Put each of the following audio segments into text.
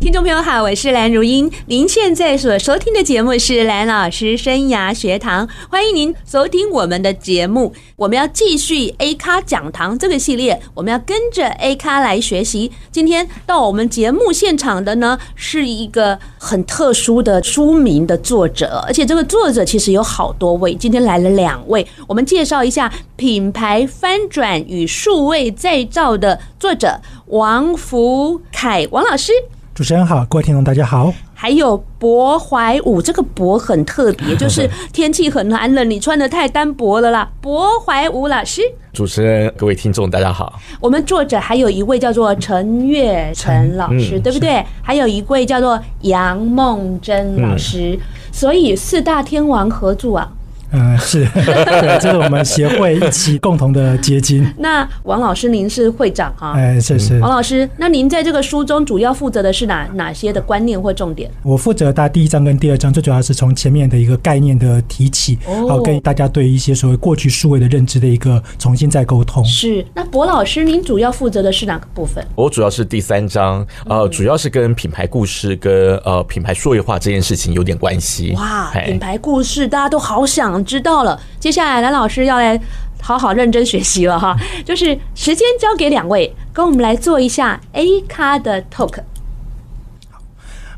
听众朋友好，我是蓝如英。您现在所收听的节目是蓝老师生涯学堂，欢迎您收听我们的节目。我们要继续 A 咖讲堂这个系列，我们要跟着 A 咖来学习。今天到我们节目现场的呢，是一个很特殊的书名的作者，而且这个作者其实有好多位。今天来了两位，我们介绍一下品牌翻转与数位再造的作者王福凯王老师。主持人好，各位听众大家好。还有薄怀武，这个薄很特别，就是天气很寒冷，你穿的太单薄了啦。薄怀武老师，主持人各位听众大家好。我们作者还有一位叫做陈月成老师，对不对？还有一位叫做杨梦珍老师，所以四大天王合著啊。嗯，是对，这是我们协会一起共同的结晶。那王老师，您是会长哈？哎，是是。王老师，那您在这个书中主要负责的是哪哪些的观念或重点？我负责大第一章跟第二章，最主要是从前面的一个概念的提起，好跟大家对一些所谓过去数位的认知的一个重新再沟通。是。那博老师，您主要负责的是哪个部分？我主要是第三章，呃，主要是跟品牌故事跟呃品牌数位化这件事情有点关系。哇，品牌故事大家都好想。知道了，接下来兰老师要来好好认真学习了哈，就是时间交给两位，跟我们来做一下 A 咖的 talk。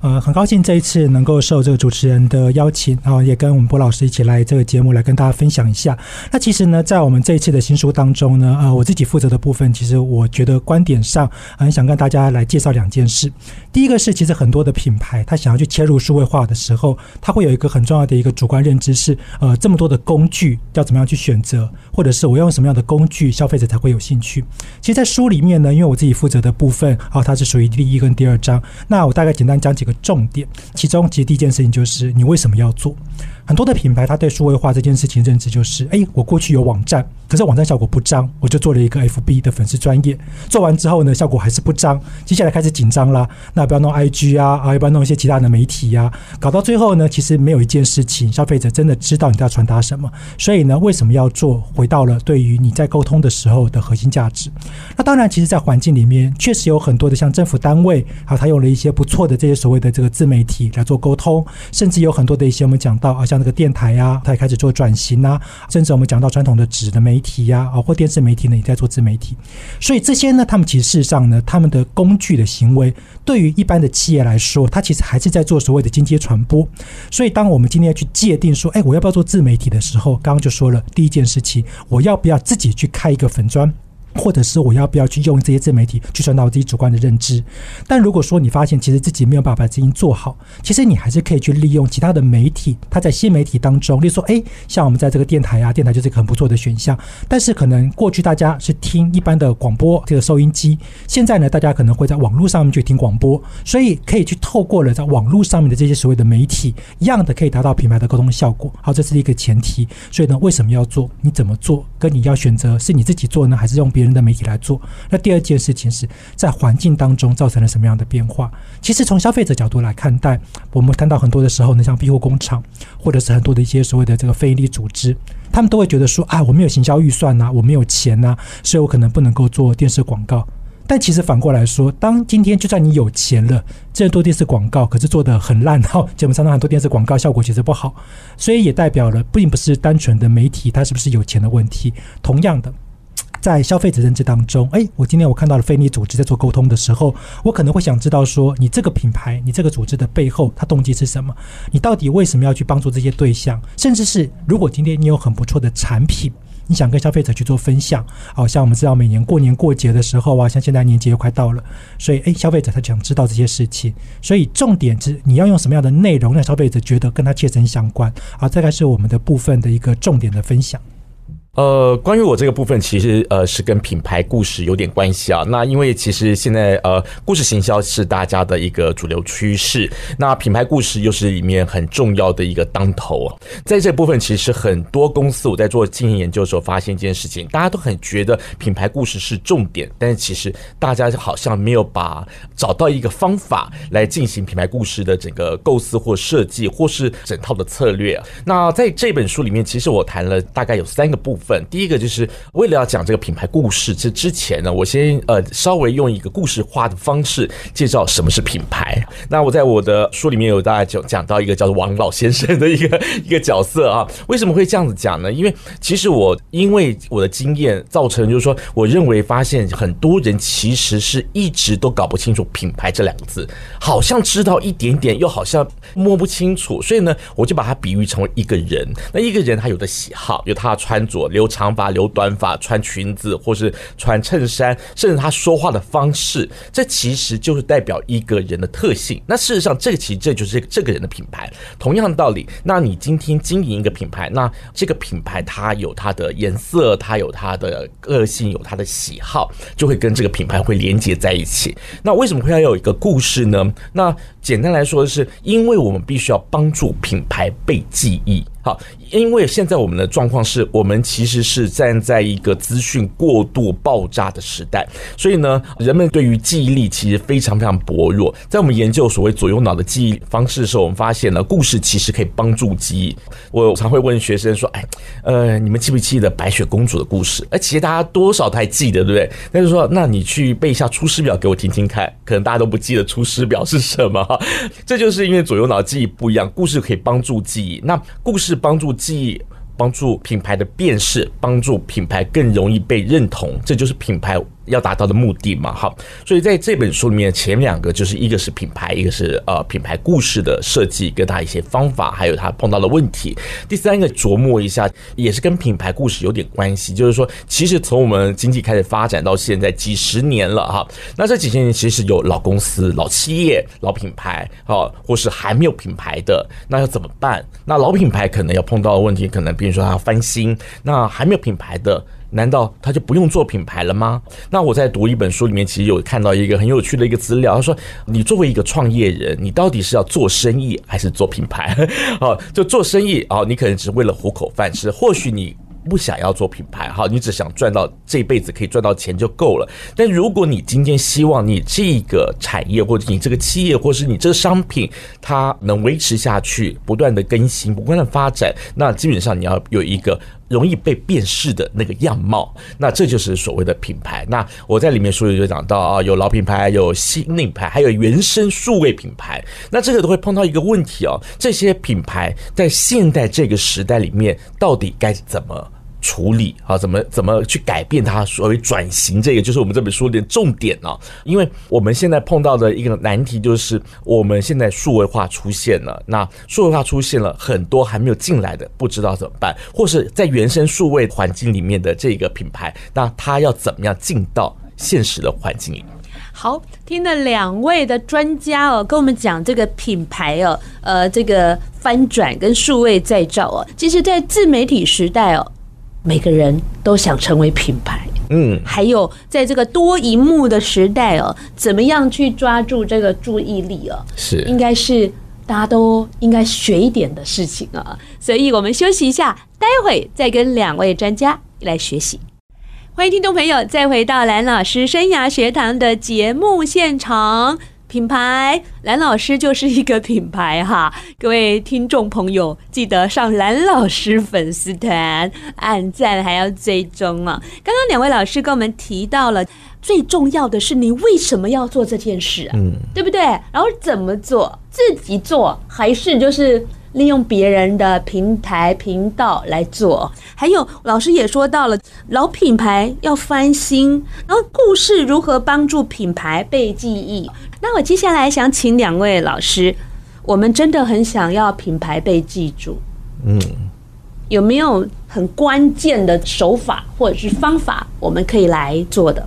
呃，很高兴这一次能够受这个主持人的邀请，然后也跟我们波老师一起来这个节目来跟大家分享一下。那其实呢，在我们这一次的新书当中呢，呃，我自己负责的部分，其实我觉得观点上很想跟大家来介绍两件事。第一个是，其实很多的品牌，他想要去切入数位化的时候，他会有一个很重要的一个主观认知是，呃，这么多的工具要怎么样去选择，或者是我要用什么样的工具，消费者才会有兴趣。其实，在书里面呢，因为我自己负责的部分，啊，它是属于第一跟第二章，那我大概简单讲几个。重点，其中其实第一件事情就是你为什么要做？很多的品牌，它对数位化这件事情认知就是：哎，我过去有网站，可是网站效果不彰，我就做了一个 FB 的粉丝专业，做完之后呢，效果还是不彰，接下来开始紧张啦，那不要弄 IG 啊？啊，要不要弄一些其他的媒体呀？搞到最后呢，其实没有一件事情消费者真的知道你要传达什么。所以呢，为什么要做？回到了对于你在沟通的时候的核心价值。那当然，其实，在环境里面确实有很多的像政府单位啊，他用了一些不错的这些所谓的这个自媒体来做沟通，甚至有很多的一些我们讲到啊，像。那个电台呀，它也开始做转型啊，甚至我们讲到传统的纸的媒体呀，啊，或电视媒体呢，也在做自媒体。所以这些呢，他们其实事实上呢，他们的工具的行为，对于一般的企业来说，它其实还是在做所谓的经济传播。所以，当我们今天要去界定说，哎，我要不要做自媒体的时候，刚刚就说了第一件事情，我要不要自己去开一个粉专？或者是我要不要去用这些自媒体去传达我自己主观的认知？但如果说你发现其实自己没有办法把事情做好，其实你还是可以去利用其他的媒体。它在新媒体当中，例如说，哎，像我们在这个电台啊，电台就是一个很不错的选项。但是可能过去大家是听一般的广播这个收音机，现在呢，大家可能会在网络上面去听广播，所以可以去透过了在网络上面的这些所谓的媒体，一样的可以达到品牌的沟通效果。好，这是一个前提。所以呢，为什么要做？你怎么做？跟你要选择是你自己做呢，还是用别别人的媒体来做，那第二件事情是在环境当中造成了什么样的变化？其实从消费者角度来看待，我们看到很多的时候呢，像庇护工厂，或者是很多的一些所谓的这个非营利组织，他们都会觉得说啊，我没有行销预算呐，我没有钱呐，所以我可能不能够做电视广告。但其实反过来说，当今天就算你有钱了，这做电视广告可是做得很烂，哈，节目上很多电视广告效果其实不好，所以也代表了并不是单纯的媒体它是不是有钱的问题，同样的。在消费者认知当中，哎，我今天我看到了非营利组织在做沟通的时候，我可能会想知道说，你这个品牌，你这个组织的背后，它动机是什么？你到底为什么要去帮助这些对象？甚至是如果今天你有很不错的产品，你想跟消费者去做分享，好像我们知道每年过年过节的时候啊，像现在年节又快到了，所以哎，消费者他想知道这些事情，所以重点是你要用什么样的内容让消费者觉得跟他切身相关，好，这个是我们的部分的一个重点的分享。呃，关于我这个部分，其实呃是跟品牌故事有点关系啊。那因为其实现在呃故事行销是大家的一个主流趋势，那品牌故事又是里面很重要的一个当头啊。在这部分，其实很多公司我在做经营研究的时候发现一件事情，大家都很觉得品牌故事是重点，但是其实大家好像没有把找到一个方法来进行品牌故事的整个构思或设计，或是整套的策略。那在这本书里面，其实我谈了大概有三个部分。分第一个就是为了要讲这个品牌故事，这之前呢，我先呃稍微用一个故事化的方式介绍什么是品牌。那我在我的书里面有大概讲讲到一个叫做王老先生的一个 一个角色啊。为什么会这样子讲呢？因为其实我因为我的经验造成，就是说我认为发现很多人其实是一直都搞不清楚品牌这两个字，好像知道一点点，又好像摸不清楚。所以呢，我就把它比喻成为一个人。那一个人他有的喜好，有他的穿着。留长发、留短发，穿裙子或是穿衬衫，甚至他说话的方式，这其实就是代表一个人的特性。那事实上，这个其实这就是这个人的品牌。同样的道理，那你今天经营一个品牌，那这个品牌它有它的颜色，它有它的个性，有它的喜好，就会跟这个品牌会连接在一起。那为什么会要有一个故事呢？那简单来说，是因为我们必须要帮助品牌被记忆。好，因为现在我们的状况是我们其实是站在一个资讯过度爆炸的时代，所以呢，人们对于记忆力其实非常非常薄弱。在我们研究所谓左右脑的记忆方式的时候，我们发现呢，故事其实可以帮助记忆。我常会问学生说：“哎，呃，你们记不记得白雪公主的故事？”哎，其实大家多少都还记得，对不对？但是说，那你去背一下《出师表》给我听听看，可能大家都不记得《出师表》是什么。这就是因为左右脑记忆不一样，故事可以帮助记忆。那故事。帮助记忆，帮助品牌的辨识，帮助品牌更容易被认同，这就是品牌。要达到的目的嘛，好，所以在这本书里面，前两个就是一个是品牌，一个是呃品牌故事的设计，跟他一些方法，还有他碰到的问题。第三个琢磨一下，也是跟品牌故事有点关系，就是说，其实从我们经济开始发展到现在几十年了哈，那这几十年其实有老公司、老企业、老品牌，啊，或是还没有品牌的，那要怎么办？那老品牌可能要碰到的问题，可能比如说他要翻新，那还没有品牌的。难道他就不用做品牌了吗？那我在读一本书里面，其实有看到一个很有趣的一个资料。他说：“你作为一个创业人，你到底是要做生意还是做品牌？好，就做生意啊，你可能只是为了糊口饭吃。或许你不想要做品牌，哈，你只想赚到这辈子可以赚到钱就够了。但如果你今天希望你这个产业或者你这个企业或是你这个商品它能维持下去，不断的更新，不断的发展，那基本上你要有一个。”容易被辨识的那个样貌，那这就是所谓的品牌。那我在里面书里就讲到啊，有老品牌，有新品牌，还有原生数位品牌。那这个都会碰到一个问题哦，这些品牌在现代这个时代里面，到底该怎么处理啊，怎么怎么去改变它？所谓转型，这个就是我们这本书的重点啊。因为我们现在碰到的一个难题就是，我们现在数位化出现了，那数位化出现了很多还没有进来的，不知道怎么办，或是在原生数位环境里面的这个品牌，那它要怎么样进到现实的环境里？好，听了两位的专家哦，跟我们讲这个品牌哦，呃，这个翻转跟数位再造哦，其实，在自媒体时代哦。每个人都想成为品牌，嗯，还有在这个多荧幕的时代哦，怎么样去抓住这个注意力哦？是，应该是大家都应该学一点的事情啊。所以我们休息一下，待会再跟两位专家来学习。欢迎听众朋友再回到蓝老师生涯学堂的节目现场。品牌，蓝老师就是一个品牌哈，各位听众朋友记得上蓝老师粉丝团按赞，还要追踪啊。刚刚两位老师跟我们提到了，最重要的是你为什么要做这件事啊？嗯，对不对？然后怎么做？自己做还是就是？利用别人的平台频道来做，还有老师也说到了老品牌要翻新，然后故事如何帮助品牌被记忆？那我接下来想请两位老师，我们真的很想要品牌被记住，嗯，有没有很关键的手法或者是方法我们可以来做的？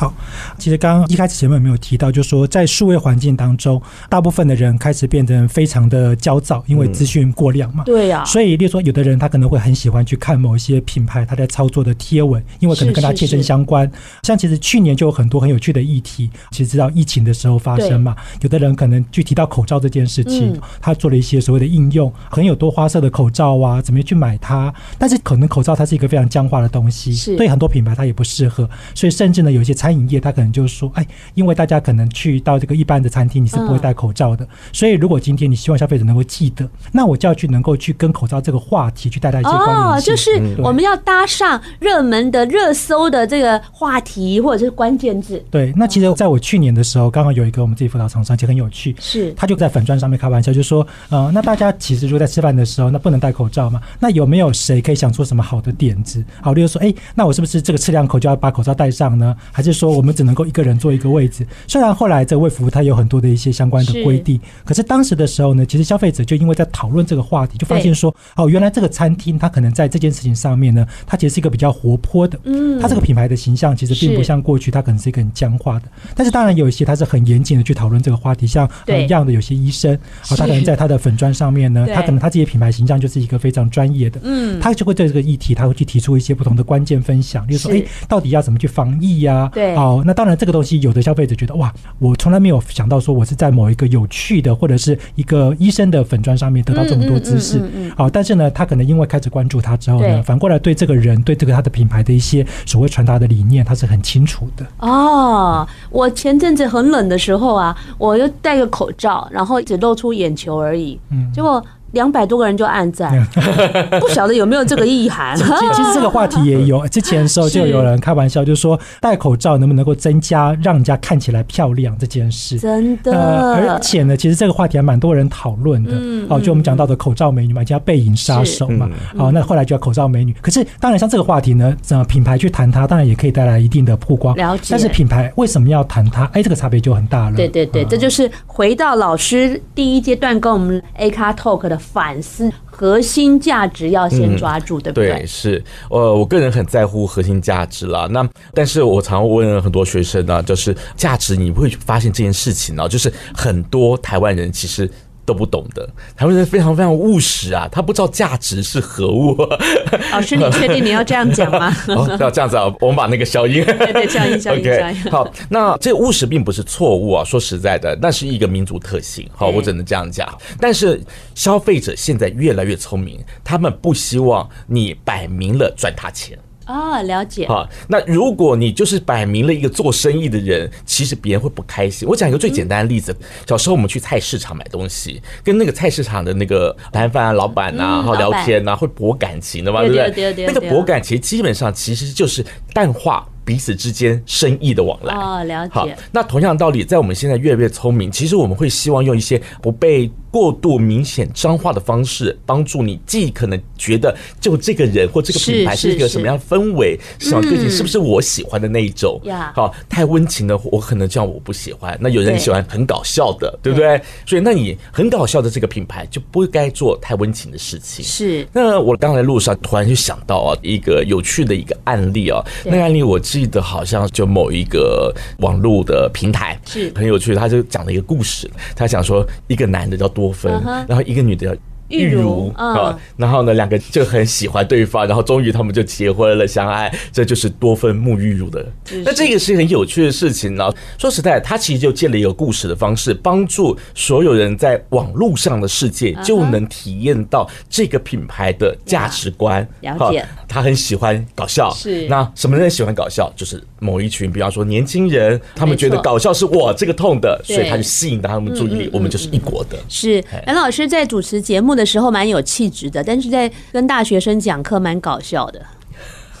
好，其实刚刚一开始前面有没有提到，就是说在数位环境当中，大部分的人开始变得非常的焦躁，因为资讯过量嘛。对呀。所以，例如说，有的人他可能会很喜欢去看某一些品牌他在操作的贴文，因为可能跟他切身相关。像其实去年就有很多很有趣的议题，其实知道疫情的时候发生嘛。有的人可能就提到口罩这件事情，他做了一些所谓的应用，很有多花色的口罩啊，怎么样去买它？但是可能口罩它是一个非常僵化的东西，对很多品牌它也不适合，所以甚至呢，有些餐饮业他可能就是说，哎，因为大家可能去到这个一般的餐厅，你是不会戴口罩的，所以如果今天你希望消费者能够记得，那我就要去能够去跟口罩这个话题去带来一些关联性。哦，就是我们要搭上热门的热搜的这个话题或者是关键字。对，那其实在我去年的时候，刚好有一个我们自己辅导厂商，其实很有趣，是他就在粉砖上面开玩笑，就说，呃，那大家其实如果在吃饭的时候，那不能戴口罩嘛？那有没有谁可以想出什么好的点子？好，例如说，哎，那我是不是这个吃两口就要把口罩戴上呢？还是说我们只能够一个人坐一个位置？虽然后来这个卫福它有很多的一些相关的规定，可是当时的时候呢，其实消费者就因为在讨论这个话题，就发现说，哦，原来这个餐厅它可能在这件事情上面呢，它其实是一个比较活泼的，嗯，它这个品牌的形象其实并不像过去它可能是一个很僵化的。但是当然有一些它是很严谨的去讨论这个话题，像一样的有些医生，啊，他可能在他的粉砖上面呢，他可能他自己的品牌形象就是一个非常专业的，嗯，他就会对这个议题，他会去提出一些不同的关键分享，例如说，哎，到底要怎么去防疫呀？对，好，那当然这个东西有的消费者觉得哇，我从来没有想到说我是在某一个有趣的或者是一个医生的粉砖上面得到这么多知识，好，但是呢，他可能因为开始关注他之后呢，反过来对这个人对这个他的品牌的一些所谓传达的理念，他是很清楚的。哦，我前阵子很冷的时候啊，我就戴个口罩，然后只露出眼球而已，嗯，结果。两百多个人就按赞，不晓得有没有这个意涵。其实这个话题也有，之前的时候就有人 开玩笑，就是说戴口罩能不能够增加让人家看起来漂亮这件事。真的，而且呢，其实这个话题还蛮多人讨论的。哦，就我们讲到的口罩美女嘛，叫背影杀手嘛。好，那后来就叫口罩美女。可是当然，像这个话题呢，品牌去谈它，当然也可以带来一定的曝光。了解。但是品牌为什么要谈它？哎，这个差别就很大了。对对对，这就是回到老师第一阶段跟我们 A 咖 Talk 的。反思核心价值要先抓住，对不对？对，是，呃，我个人很在乎核心价值啦。那，但是我常问很多学生呢，就是价值，你会发现这件事情呢，就是很多台湾人其实。都不懂的，台湾人非常非常务实啊，他不知道价值是何物。老师，你确定你要这样讲吗？哦，要这样子啊，我们把那个消音，对对，消音消音 消音。好，那这个务实并不是错误啊，说实在的，那是一个民族特性。好，我只能这样讲。但是消费者现在越来越聪明，他们不希望你摆明了赚他钱。啊，了解。好，那如果你就是摆明了一个做生意的人，其实别人会不开心。我讲一个最简单的例子，小时候我们去菜市场买东西，跟那个菜市场的那个摊贩啊、老板呐，然后聊天呐，会博感情的嘛，对不对？那个博感情基本上其实就是淡化。彼此之间生意的往来哦，了解。好，那同样道理，在我们现在越来越聪明，其实我们会希望用一些不被过度明显彰化的方式，帮助你既可能觉得就这个人或这个品牌是一个什么样的氛围，什么个性是不是我喜欢的那一种？好，太温情的我可能这样我不喜欢。那有人喜欢很搞笑的，对不对？所以那你很搞笑的这个品牌就不该做太温情的事情。是。那我刚才路上突然就想到啊，一个有趣的一个案例啊，那个案例我记。记得好像就某一个网络的平台是很有趣，他就讲了一个故事。他讲说，一个男的叫多芬，然后一个女的叫。玉如啊，然后呢，两个就很喜欢对方，然后终于他们就结婚了，相爱，这就是多芬沐浴乳的。那这个是很有趣的事情呢。说实在，他其实就借了一个故事的方式，帮助所有人在网络上的世界就能体验到这个品牌的价值观。了解，他很喜欢搞笑，是那什么人喜欢搞笑？就是某一群，比方说年轻人，他们觉得搞笑是我这个痛的，所以他就吸引到他们注意力。我们就是一国的。是蓝老师在主持节目的。的时候蛮有气质的，但是在跟大学生讲课蛮搞笑的，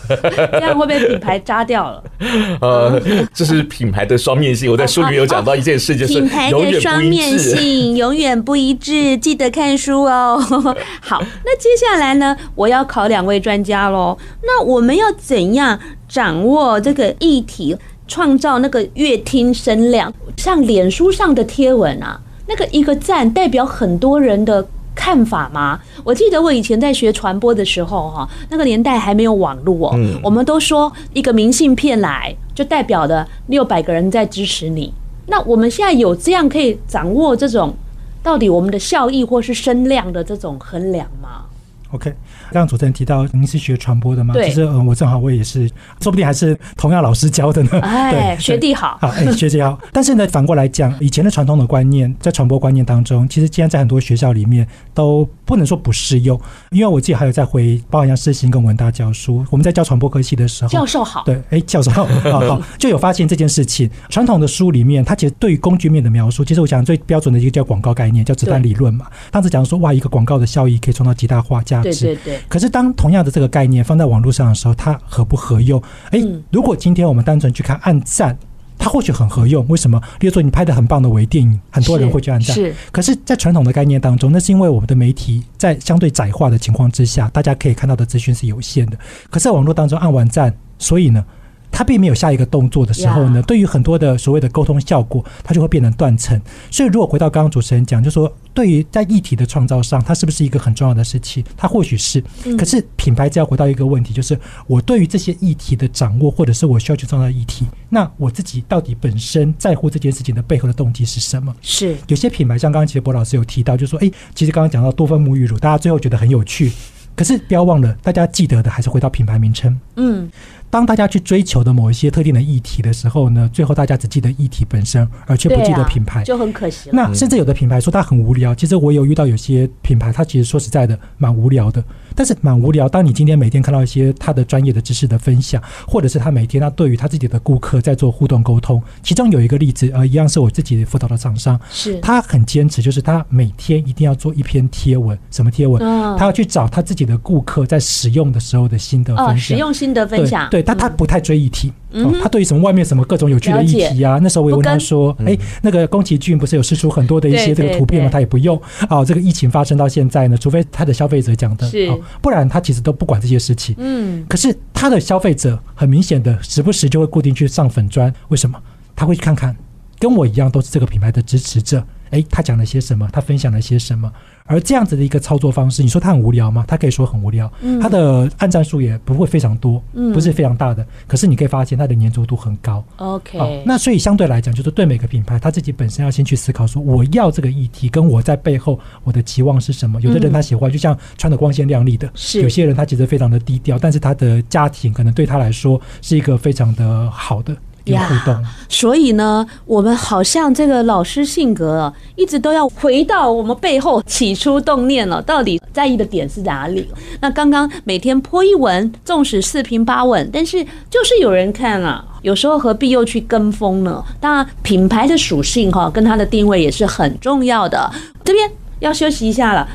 这样会被品牌扎掉了。呃，这是品牌的双面性。我在书里有讲到一件事，就是品牌的双面性永远不一致，记得看书哦。好，那接下来呢，我要考两位专家喽。那我们要怎样掌握这个议题，创造那个阅听声量？像脸书上的贴文啊，那个一个赞代表很多人的。看法吗？我记得我以前在学传播的时候，哈，那个年代还没有网络哦，我们都说一个明信片来。就代表了六百个人在支持你。那我们现在有这样可以掌握这种到底我们的效益或是声量的这种衡量吗？OK。刚刚主持人提到您是学传播的吗？对，其实嗯，我正好我也是，说不定还是同样老师教的呢。哎，学弟好，好，哎，学姐好。但是呢，反过来讲，以前的传统的观念，在传播观念当中，其实现在在很多学校里面都不能说不适用，因为我自己还有在回，包含像世新跟文大教书，我们在教传播科系的时候，教授好，对，哎，教授好，好，就有发现这件事情。传统的书里面，它其实对于工具面的描述，其实我想最标准的一个叫广告概念，叫子弹理论嘛。当时讲说，哇，一个广告的效益可以创造极大化价值，对对对。可是当同样的这个概念放在网络上的时候，它合不合用？哎，如果今天我们单纯去看按赞，它或许很合用。为什么？例如说你拍的很棒的微电影，很多人会去按赞。是。可是，在传统的概念当中，那是因为我们的媒体在相对窄化的情况之下，大家可以看到的资讯是有限的。可是，在网络当中按完赞，所以呢？他并没有下一个动作的时候呢，对于很多的所谓的沟通效果，它就会变成断层。所以，如果回到刚刚主持人讲，就说对于在议题的创造上，它是不是一个很重要的事情？它或许是。可是品牌只要回到一个问题，就是我对于这些议题的掌握，或者是我需要去创造议题，那我自己到底本身在乎这件事情的背后的动机是什么？是有些品牌，像刚刚其实博老师有提到，就说，诶，其实刚刚讲到多芬沐浴乳，大家最后觉得很有趣，可是不要忘了，大家记得的还是回到品牌名称。嗯。当大家去追求的某一些特定的议题的时候呢，最后大家只记得议题本身，而却不记得品牌，就很可惜。那甚至有的品牌说它很无聊，其实我有遇到有些品牌，它其实说实在的蛮无聊的。但是蛮无聊。当你今天每天看到一些他的专业的知识的分享，或者是他每天他对于他自己的顾客在做互动沟通，其中有一个例子，呃，一样是我自己辅导的厂商，是他很坚持，就是他每天一定要做一篇贴文，什么贴文？他要去找他自己的顾客在使用的时候的心得分享，使用心得分享。对，但他不太追议题。哦，他对于什么外面什么各种有趣的议题啊，那时候我也问他说：“哎，那个宫崎骏不是有试出很多的一些这个图片吗？他也不用。哦，这个疫情发生到现在呢，除非他的消费者讲的，哦，不然他其实都不管这些事情。嗯，可是他的消费者很明显的时不时就会固定去上粉砖，为什么？他会去看看，跟我一样都是这个品牌的支持者。哎，他讲了些什么？他分享了些什么？”而这样子的一个操作方式，你说他很无聊吗？他可以说很无聊，他的按赞数也不会非常多，不是非常大的。可是你可以发现他的粘着度很高。OK，那所以相对来讲，就是对每个品牌，他自己本身要先去思考说，我要这个议题跟我在背后我的期望是什么。有的人他喜欢，就像穿的光鲜亮丽的；有些人他其实非常的低调，但是他的家庭可能对他来说是一个非常的好的。呀，所以呢，我们好像这个老师性格一直都要回到我们背后起初动念了，到底在意的点是哪里？那刚刚每天 po 一文，纵使四平八稳，但是就是有人看啊，有时候何必又去跟风呢？当然，品牌的属性哈，跟它的定位也是很重要的。这边要休息一下了。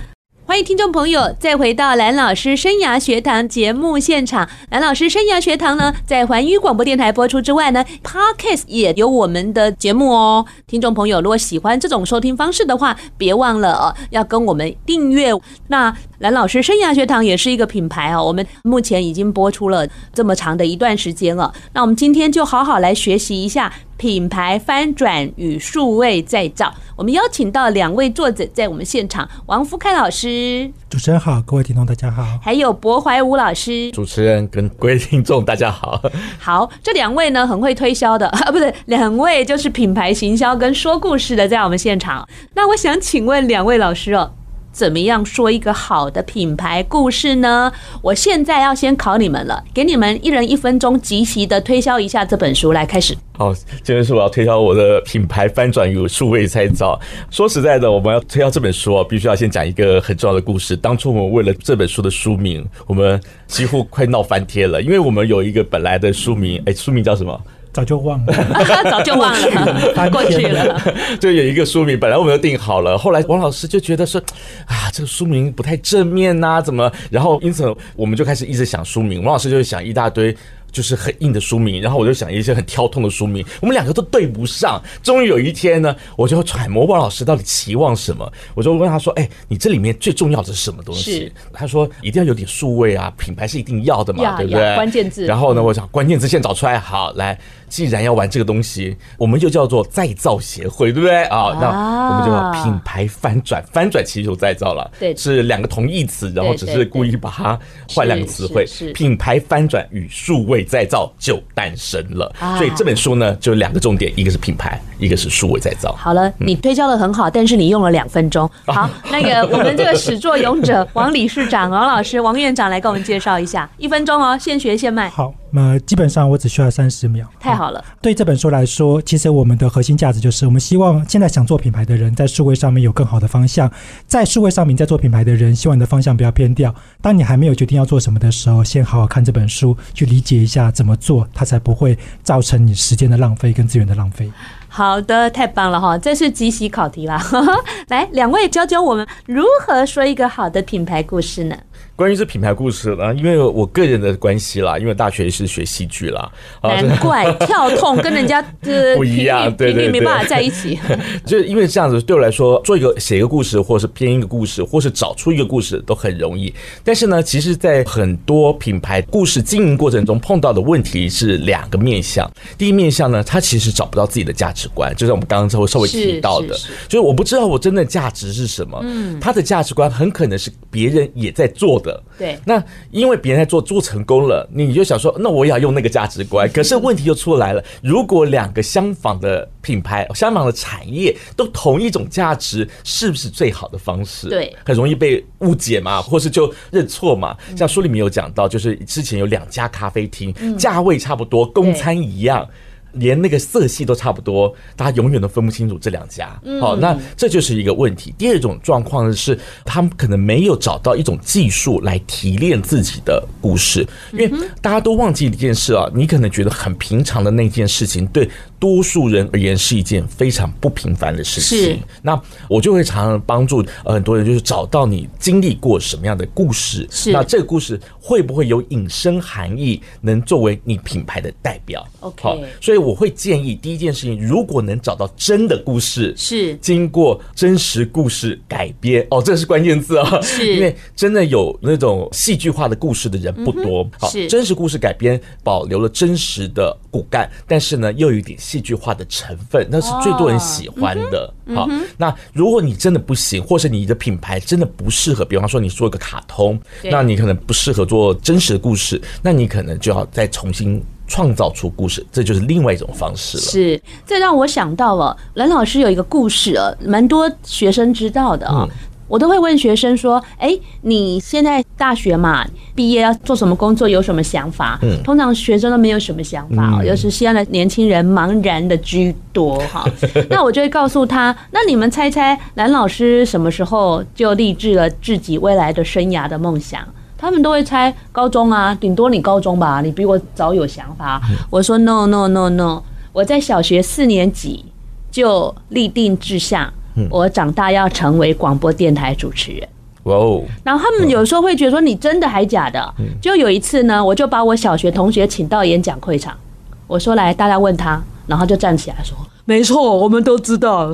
欢迎听众朋友再回到蓝老师生涯学堂节目现场。蓝老师生涯学堂呢，在环宇广播电台播出之外呢，Podcast 也有我们的节目哦。听众朋友，如果喜欢这种收听方式的话，别忘了哦，要跟我们订阅。那蓝老师生涯学堂也是一个品牌哦，我们目前已经播出了这么长的一段时间了。那我们今天就好好来学习一下。品牌翻转与数位再造，我们邀请到两位作者在我们现场，王福开老师，主持人好，各位听众大家好，还有柏怀武老师，主持人跟各位听众大家好，好，这两位呢很会推销的。啊，不是两位就是品牌行销跟说故事的在我们现场，那我想请问两位老师哦。怎么样说一个好的品牌故事呢？我现在要先考你们了，给你们一人一分钟，即席的推销一下这本书。来开始。好，今天是我要推销我的品牌翻转与数位再造。说实在的，我们要推销这本书啊，必须要先讲一个很重要的故事。当初我们为了这本书的书名，我们几乎快闹翻天了，因为我们有一个本来的书名，哎，书名叫什么？早就忘了，早就忘 了，过去了。就有一个书名，本来我们都定好了，后来王老师就觉得说，啊，这个书名不太正面呐，怎么？然后因此我们就开始一直想书名，王老师就想一大堆。就是很硬的书名，然后我就想一些很挑痛的书名，我们两个都对不上。终于有一天呢，我就揣摩王老师到底期望什么，我就问他说：“哎，你这里面最重要的是什么东西？”他说：“一定要有点数位啊，品牌是一定要的嘛，对不对？”关键字。然后呢，我想关键字先找出来，好来。既然要玩这个东西，我们就叫做再造协会，对不对啊？啊那我们就叫品牌翻转，翻转其实就再造了，对，是两个同义词，然后只是故意把它换两个词汇，是品牌翻转与数位再造就诞生了。啊、所以这本书呢，就两个重点，一个是品牌，一个是数位再造。好了，你推销的很好，但是你用了两分钟。好，那个我们这个始作俑者王理事长、王老师、王院长来给我们介绍一下，一分钟哦，现学现卖。好，那基本上我只需要三十秒。太好了。对这本书来说，其实我们的核心价值就是，我们希望现在想做品牌的人，在数位上面有更好的方向。在数位上面在做品牌的人，希望你的方向不要偏掉。当你还没有决定要做什么的时候，先好好看这本书，去理解一下怎么做，它才不会造成你时间的浪费跟资源的浪费。好的，太棒了哈！这是即席考题啦。来，两位教教我们如何说一个好的品牌故事呢？关于这品牌故事呢，因为我个人的关系啦，因为大学是学戏剧啦，难怪 跳痛跟人家的不一样，对对对，没办法在一起。就是因为这样子，对我来说，做一个写一个故事，或是编一个故事，或是找出一个故事都很容易。但是呢，其实，在很多品牌故事经营过程中碰到的问题是两个面向。第一面向呢，他其实找不到自己的价值观，就像我们刚刚稍微稍微提到的，就是我不知道我真的价值是什么。嗯，他的价值观很可能是别人也在做的。对，那因为别人在做做成功了，你就想说，那我也要用那个价值观。可是问题就出来了，如果两个相仿的品牌、相仿的产业都同一种价值，是不是最好的方式？对，很容易被误解嘛，或是就认错嘛。像书里面有讲到，就是之前有两家咖啡厅，价位差不多，供餐一样。连那个色系都差不多，大家永远都分不清楚这两家。好，那这就是一个问题。第二种状况是，他们可能没有找到一种技术来提炼自己的故事，因为大家都忘记一件事啊，你可能觉得很平常的那件事情，对多数人而言是一件非常不平凡的事情。那我就会常常帮助很多人，就是找到你经历过什么样的故事，是那这个故事会不会有隐身含义，能作为你品牌的代表？OK，好，所以。我会建议第一件事情，如果能找到真的故事，是经过真实故事改编哦，这是关键字啊，是因为真的有那种戏剧化的故事的人不多。好，真实故事改编保留了真实的骨干，但是呢，又有一点戏剧化的成分，那是最多人喜欢的。好，那如果你真的不行，或是你的品牌真的不适合，比方说你做一个卡通，那你可能不适合做真实的故事，那你可能就要再重新。创造出故事，这就是另外一种方式了。是，这让我想到了蓝老师有一个故事啊，蛮多学生知道的啊。我都会问学生说：“哎，你现在大学嘛，毕业要做什么工作？有什么想法？”嗯，通常学生都没有什么想法，尤其是现在的年轻人茫然的居多哈。那我就会告诉他：“那你们猜猜，蓝老师什么时候就立志了自己未来的生涯的梦想？”他们都会猜高中啊，顶多你高中吧，你比我早有想法。我说 no no no no，我在小学四年级就立定志向，我长大要成为广播电台主持人。哇哦！然后他们有时候会觉得说你真的还假的？就有一次呢，我就把我小学同学请到演讲会场，我说来，大家问他，然后就站起来说。没错，我们都知道，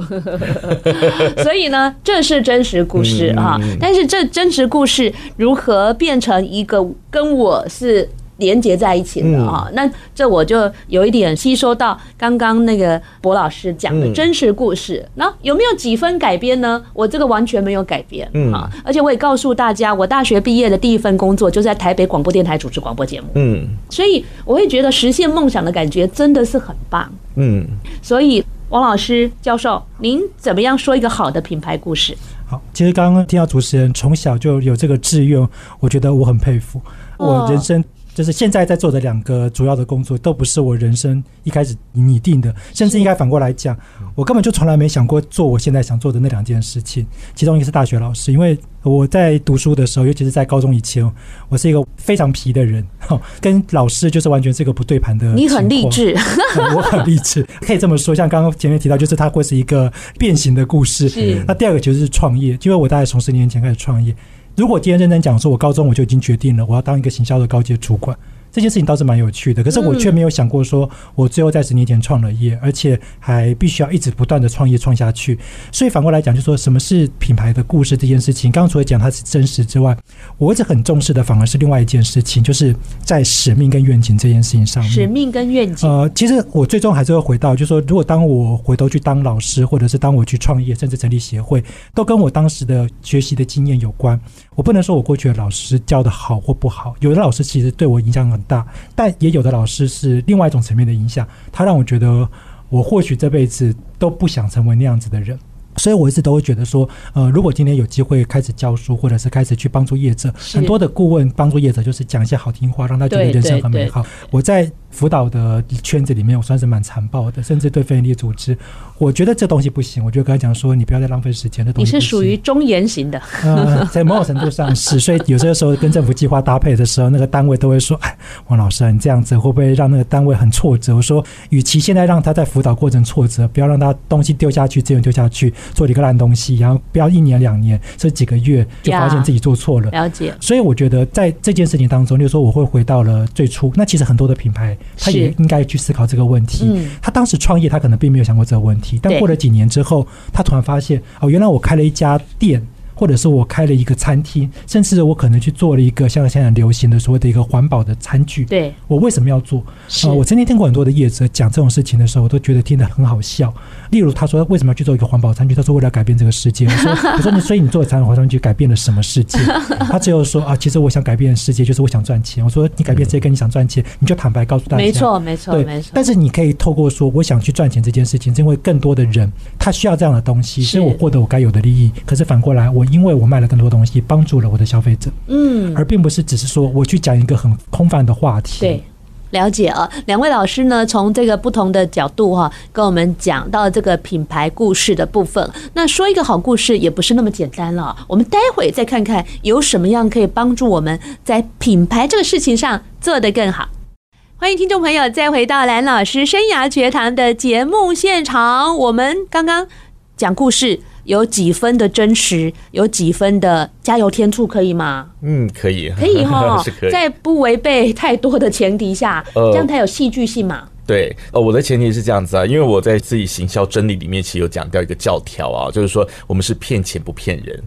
所以呢，这是真实故事哈。但是这真实故事如何变成一个跟我是连接在一起的啊？那这我就有一点吸收到刚刚那个博老师讲的真实故事。那有没有几分改编呢？我这个完全没有改编啊，而且我也告诉大家，我大学毕业的第一份工作就在台北广播电台主持广播节目。嗯，所以我会觉得实现梦想的感觉真的是很棒。嗯，所以王老师教授，您怎么样说一个好的品牌故事？好，其实刚刚听到主持人从小就有这个志愿，我觉得我很佩服。我人生就是现在在做的两个主要的工作，都不是我人生一开始拟定的，甚至应该反过来讲，我根本就从来没想过做我现在想做的那两件事情。其中一个是大学老师，因为我在读书的时候，尤其是在高中以前，我是一个非常皮的人，跟老师就是完全是一个不对盘的。你很励志，我很励志，可以这么说。像刚刚前面提到，就是它会是一个变形的故事。那第二个就是创业，因为我大概从十年前开始创业。如果今天认真讲说，我高中我就已经决定了，我要当一个行销的高阶主管，这件事情倒是蛮有趣的，可是我却没有想过说，我最后在十年前创了业，而且还必须要一直不断的创业创下去。所以反过来讲，就说什么是品牌的故事这件事情，刚刚除了讲它是真实之外，我一直很重视的反而是另外一件事情，就是在使命跟愿景这件事情上面。使命跟愿景，呃，其实我最终还是会回到，就是说，如果当我回头去当老师，或者是当我去创业，甚至成立协会，都跟我当时的学习的经验有关。我不能说我过去的老师教的好或不好，有的老师其实对我影响很大，但也有的老师是另外一种层面的影响，他让我觉得我或许这辈子都不想成为那样子的人。所以我一直都会觉得说，呃，如果今天有机会开始教书，或者是开始去帮助业者，很多的顾问帮助业者就是讲一些好听话，让他觉得人生很美好。我在辅导的圈子里面，我算是蛮残暴的，甚至对非营利组织，我觉得这东西不行。我就跟他讲说，你不要再浪费时间的东西。你是属于忠言型的，呃，在某种程度上是。所以有些时候跟政府计划搭配的时候，那个单位都会说：“哎，王老师，你这样子会不会让那个单位很挫折？”我说：“与其现在让他在辅导过程挫折，不要让他东西丢下去，资源丢下去，做了一个烂东西，然后不要一年两年，这几个月就发现自己做错了。”了解。所以我觉得在这件事情当中，就是说我会回到了最初。那其实很多的品牌。他也应该去思考这个问题。他当时创业，他可能并没有想过这个问题，但过了几年之后，他突然发现，哦，原来我开了一家店。或者是我开了一个餐厅，甚至我可能去做了一个像现在流行的所谓的一个环保的餐具。对，我为什么要做？呃，我曾经听过很多的业者讲这种事情的时候，我都觉得听得很好笑。例如，他说为什么要去做一个环保餐具？他说为了改变这个世界。我说，我说你，所以你做的环保餐具改变了什么世界？他最后说啊，其实我想改变世界，就是我想赚钱。我说你改变世界跟你想赚钱，你就坦白告诉大家。没错，没错，对，没错。但是你可以透过说我想去赚钱这件事情，是因为更多的人他需要这样的东西，所以我获得我该有的利益。可是反过来，我因为我卖了更多。东西帮助了我的消费者，嗯，而并不是只是说我去讲一个很空泛的话题。对，了解啊。两位老师呢，从这个不同的角度哈，跟我们讲到这个品牌故事的部分。那说一个好故事也不是那么简单了。我们待会再看看有什么样可以帮助我们在品牌这个事情上做得更好。欢迎听众朋友再回到蓝老师生涯学堂的节目现场。我们刚刚讲故事。有几分的真实，有几分的加油添醋，可以吗？嗯，可以，可以哈，在不违背太多的前提下，这样才有戏剧性嘛。对，呃，我的前提是这样子啊，因为我在自己行销真理里面其实有讲到一个教条啊，就是说我们是骗钱不骗人，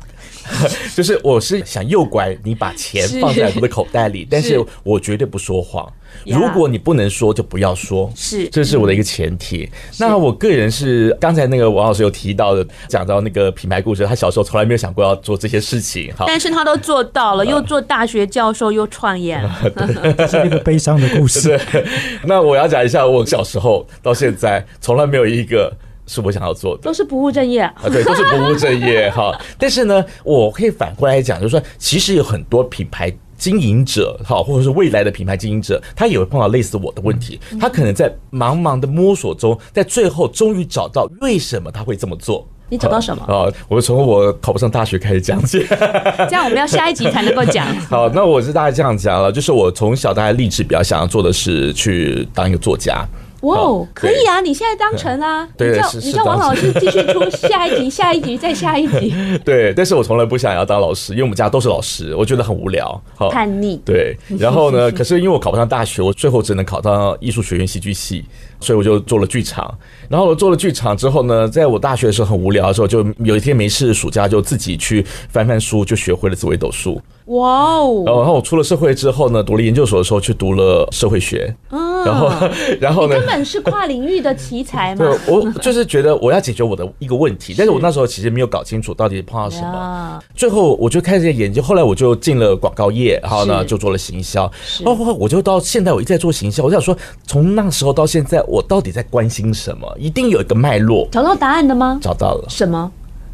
就是我是想诱拐你把钱放在我的口袋里，但是我绝对不说谎。如果你不能说，就不要说，是，这是我的一个前提。那我个人是刚才那个王老师有提到的，讲到那个品牌故事，他小时候从来没有想过要做这些事情，好，但是他都做到了，又做大学教授，又创业，这是一个悲伤的故事。那我要讲一下，我小时候到现在从来没有一个是我想要做的，都是不务正业啊，对，都是不务正业 哈。但是呢，我可以反过来讲，就是说，其实有很多品牌。经营者哈，或者是未来的品牌经营者，他也会碰到类似我的问题。他可能在茫茫的摸索中，在最后终于找到为什么他会这么做。你找到什么？啊，我从我考不上大学开始讲起。这样我们要下一集才能够讲。好，那我是大概这样讲了，就是我从小大概立志比较想要做的是去当一个作家。哇哦，可以啊！你现在当成啊，你叫你叫王老师继续出下一集，下一集再下一集。对，但是我从来不想要当老师，因为我们家都是老师，我觉得很无聊。好，叛逆。对，然后呢？可是因为我考不上大学，我最后只能考到艺术学院戏剧系，所以我就做了剧场。然后我做了剧场之后呢，在我大学的时候很无聊的时候，就有一天没事，暑假就自己去翻翻书，就学会了紫微斗数。哇哦！然后我出了社会之后呢，读了研究所的时候去读了社会学。嗯，然后 然后呢？根本是跨领域的奇才嘛。对，我就是觉得我要解决我的一个问题，但是我那时候其实没有搞清楚到底碰到什么。最后我就开始研究，后来我就进了广告业，然后呢就做了行销。包括我就到现在我一直在做行销，我想说从那时候到现在，我到底在关心什么？一定有一个脉络。找到答案了吗？找到了。什么？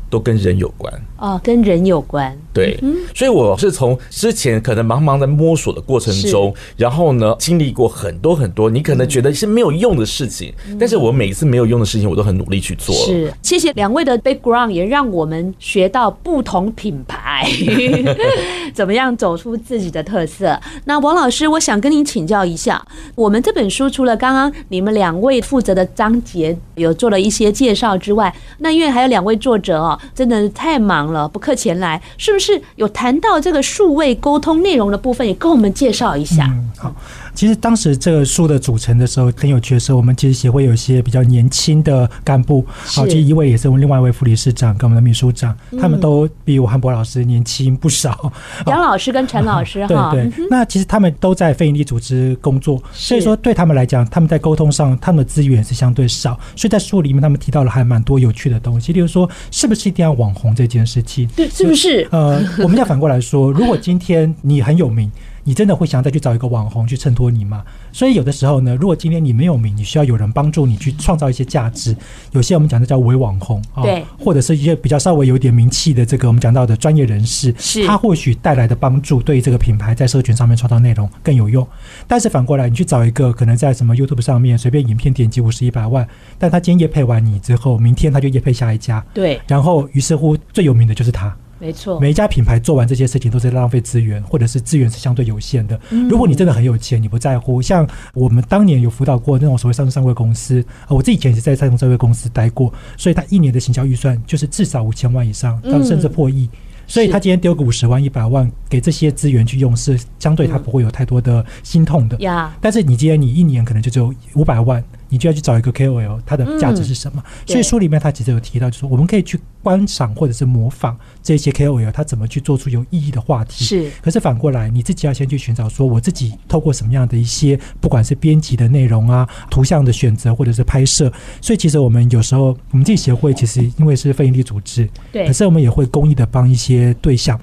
都跟人有关。哦，跟人有关。对，所以我是从之前可能茫茫的摸索的过程中，然后呢，经历过很多很多，你可能觉得是没有用的事情，但是我每一次没有用的事情，我都很努力去做。是，谢谢两位的 background，也让我们学到不同品牌 怎么样走出自己的特色。那王老师，我想跟您请教一下，我们这本书除了刚刚你们两位负责的章节有做了一些介绍之外，那因为还有两位作者哦，真的太忙了，不客前来，是不是？有谈到这个数位沟通内容的部分，也跟我们介绍一下。嗯，好。其实当时这个书的组成的时候很有趣的是，我们其实协会有一些比较年轻的干部，好，其实一位也是我们另外一位副理事长跟我们的秘书长，他们都比我汉博老师年轻不少。杨老师跟陈老师 哈，对对，那其实他们都在非营利组织工作，所以说对他们来讲，他们在沟通上他们的资源是相对少，所以在书里面他们提到了还蛮多有趣的东西，例如说是不是一定要网红这件事情？对，是不是？呃，我们要反过来说，如果今天你很有名。你真的会想再去找一个网红去衬托你吗？所以有的时候呢，如果今天你没有名，你需要有人帮助你去创造一些价值。有些我们讲的叫伪网红啊，对，或者是一些比较稍微有点名气的这个我们讲到的专业人士，是他或许带来的帮助对这个品牌在社群上面创造内容更有用。但是反过来，你去找一个可能在什么 YouTube 上面随便影片点击五十一百万，但他今天业配完你之后，明天他就业配下一家，对，然后于是乎最有名的就是他。没错，每一家品牌做完这些事情都是浪费资源，或者是资源是相对有限的。如果你真的很有钱，你不在乎，像我们当年有辅导过那种所谓上市上柜公司，啊我自己以前也是在上市上柜公司待过，所以他一年的行销预算就是至少五千万以上，甚至破亿。所以他今天丢个五十万、一百万给这些资源去用，是相对他不会有太多的心痛的。但是你今天你一年可能就只有五百万。你就要去找一个 KOL，它的价值是什么？嗯、所以书里面他其实有提到，就是我们可以去观赏或者是模仿这些 KOL，他怎么去做出有意义的话题。是。可是反过来，你自己要先去寻找，说我自己透过什么样的一些，不管是编辑的内容啊、图像的选择或者是拍摄。所以其实我们有时候，我们自己协会其实因为是非营利组织，对，可是我们也会公益的帮一些对象。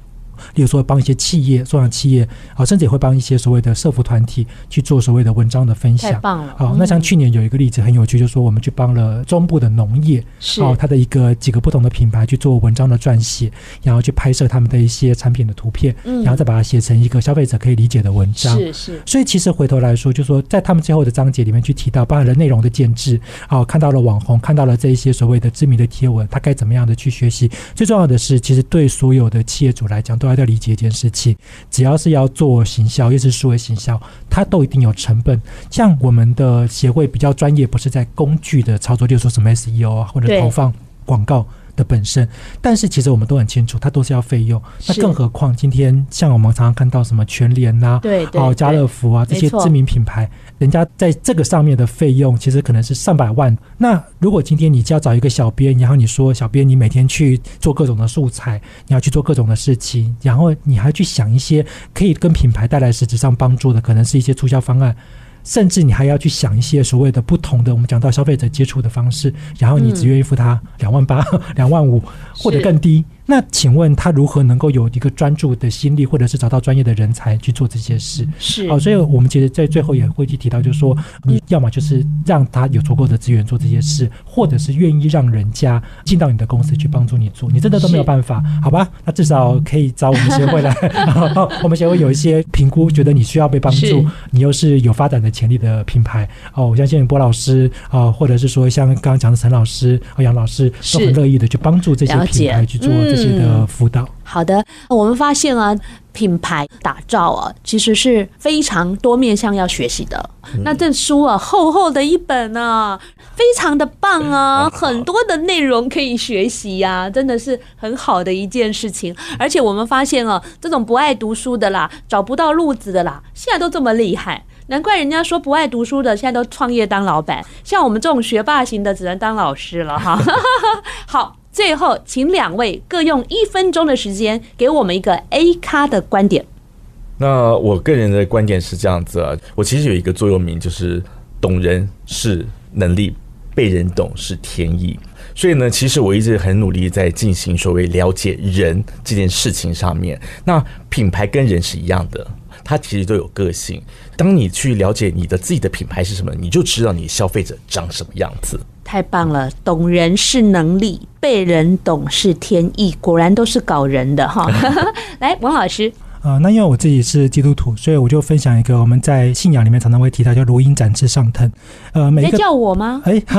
例如说，帮一些企业、中小企业，啊，甚至也会帮一些所谓的社服团体去做所谓的文章的分享。太棒了！好，那像去年有一个例子很有趣，就是说我们去帮了中部的农业，是哦，它的一个几个不同的品牌去做文章的撰写，然后去拍摄他们的一些产品的图片，嗯，然后再把它写成一个消费者可以理解的文章。是是。所以其实回头来说，就是说在他们最后的章节里面去提到，包含了内容的建制，啊，看到了网红，看到了这一些所谓的知名的贴文，他该怎么样的去学习？最重要的是，其实对所有的企业主来讲，都要要理解一件事情，只要是要做行销，又是数位行销，它都一定有成本。像我们的协会比较专业，不是在工具的操作，例如说什么 SEO 啊，或者投放广告的本身，但是其实我们都很清楚，它都是要费用。那更何况今天像我们常常看到什么全联呐，对，哦，家乐福啊这些知名品牌，人家在这个上面的费用其实可能是上百万。那如果今天你就要找一个小编，然后你说小编你每天去做各种的素材，你要去做各种的事情，然后你还去想一些可以跟品牌带来实质上帮助的，可能是一些促销方案。甚至你还要去想一些所谓的不同的，我们讲到消费者接触的方式，然后你只愿意付他两万八、两万五或者更低。那请问他如何能够有一个专注的心力，或者是找到专业的人才去做这些事？是哦，所以我们其实在最后也会去提到，就是说，你要么就是让他有足够的资源做这些事，或者是愿意让人家进到你的公司去帮助你做。你真的都没有办法，好吧？那至少可以找我们协会来，我们协会有一些评估，觉得你需要被帮助，你又是有发展的潜力的品牌。哦，我相信波老师啊，或者是说像刚刚讲的陈老师和杨老师，都很乐意的去帮助这些品牌去做。的辅导、嗯。好的，我们发现啊，品牌打造啊，其实是非常多面向要学习的。嗯、那这书啊，厚厚的一本啊，非常的棒啊，很多的内容可以学习呀、啊，真的是很好的一件事情。而且我们发现啊，这种不爱读书的啦，找不到路子的啦，现在都这么厉害，难怪人家说不爱读书的现在都创业当老板，像我们这种学霸型的，只能当老师了哈。好。最后，请两位各用一分钟的时间，给我们一个 A 咖的观点。那我个人的观点是这样子啊，我其实有一个座右铭，就是懂人是能力，被人懂是天意。所以呢，其实我一直很努力在进行所谓了解人这件事情上面。那品牌跟人是一样的，它其实都有个性。当你去了解你的自己的品牌是什么，你就知道你消费者长什么样子。太棒了，懂人是能力，被人懂是天意，果然都是搞人的哈。来，王老师。啊、呃，那因为我自己是基督徒，所以我就分享一个我们在信仰里面常常会提到叫“如鹰展翅上腾”。呃，每个叫我吗？哎，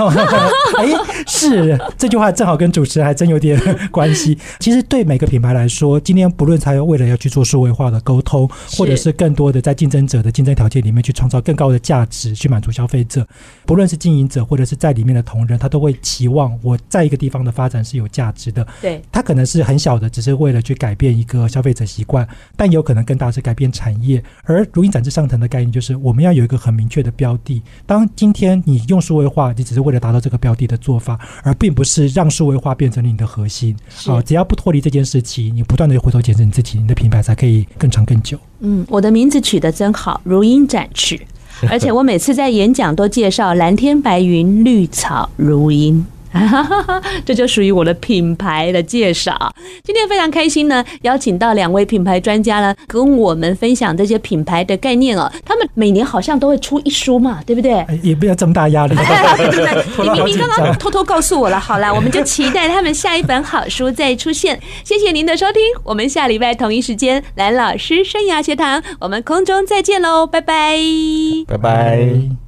哎，是这句话正好跟主持人还真有点关系。其实对每个品牌来说，今天不论他要为了要去做数位化的沟通，或者是更多的在竞争者的竞争条件里面去创造更高的价值，去满足消费者，不论是经营者或者是在里面的同仁，他都会期望我在一个地方的发展是有价值的。对，他可能是很小的，只是为了去改变一个消费者习惯，但但也有可能更大是改变产业。而如鹰展翅上腾的概念就是，我们要有一个很明确的标的。当今天你用数位化，你只是为了达到这个标的的做法，而并不是让数位化变成你的核心。啊，只要不脱离这件事情，你不断的回头检视你自己，你的品牌才可以更长更久。嗯，我的名字取得真好，如鹰展翅，而且我每次在演讲都介绍蓝天白云绿草如鹰。哈哈哈，这就属于我的品牌的介绍。今天非常开心呢，邀请到两位品牌专家呢，跟我们分享这些品牌的概念哦。他们每年好像都会出一书嘛，对不对？也不要这么大压力，对不对？你明明刚刚偷偷告诉我了。好了，我们就期待他们下一本好书再出现。谢谢您的收听，我们下礼拜同一时间蓝老师生涯学堂，我们空中再见喽，拜拜，拜拜。